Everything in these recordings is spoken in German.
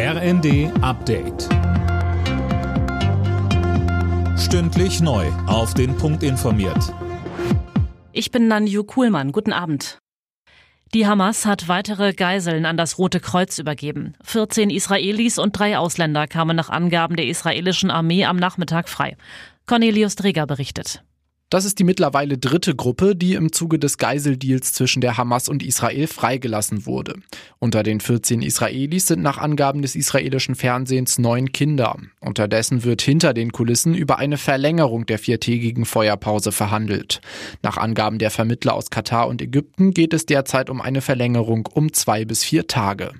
RND Update. Stündlich neu. Auf den Punkt informiert. Ich bin Nanju Kuhlmann. Guten Abend. Die Hamas hat weitere Geiseln an das Rote Kreuz übergeben. 14 Israelis und drei Ausländer kamen nach Angaben der israelischen Armee am Nachmittag frei. Cornelius Dreger berichtet. Das ist die mittlerweile dritte Gruppe, die im Zuge des Geiseldeals zwischen der Hamas und Israel freigelassen wurde. Unter den 14 Israelis sind nach Angaben des israelischen Fernsehens neun Kinder. Unterdessen wird hinter den Kulissen über eine Verlängerung der viertägigen Feuerpause verhandelt. Nach Angaben der Vermittler aus Katar und Ägypten geht es derzeit um eine Verlängerung um zwei bis vier Tage.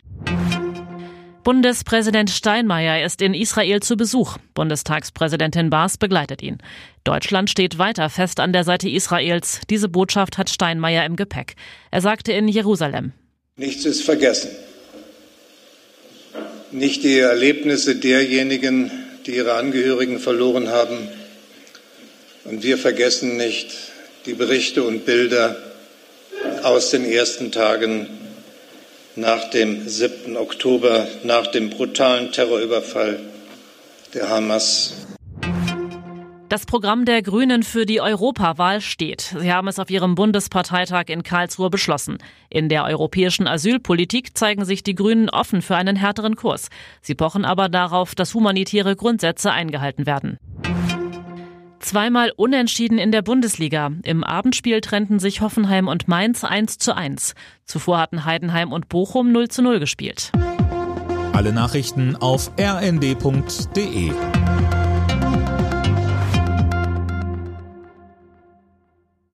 Bundespräsident Steinmeier ist in Israel zu Besuch. Bundestagspräsidentin Baas begleitet ihn. Deutschland steht weiter fest an der Seite Israels. Diese Botschaft hat Steinmeier im Gepäck. Er sagte in Jerusalem. Nichts ist vergessen. Nicht die Erlebnisse derjenigen, die ihre Angehörigen verloren haben. Und wir vergessen nicht die Berichte und Bilder aus den ersten Tagen nach dem 7. Oktober, nach dem brutalen Terrorüberfall der Hamas. Das Programm der Grünen für die Europawahl steht. Sie haben es auf ihrem Bundesparteitag in Karlsruhe beschlossen. In der europäischen Asylpolitik zeigen sich die Grünen offen für einen härteren Kurs. Sie pochen aber darauf, dass humanitäre Grundsätze eingehalten werden. Zweimal unentschieden in der Bundesliga. Im Abendspiel trennten sich Hoffenheim und Mainz 1 zu 1. Zuvor hatten Heidenheim und Bochum 0 zu 0 gespielt. Alle Nachrichten auf rnd.de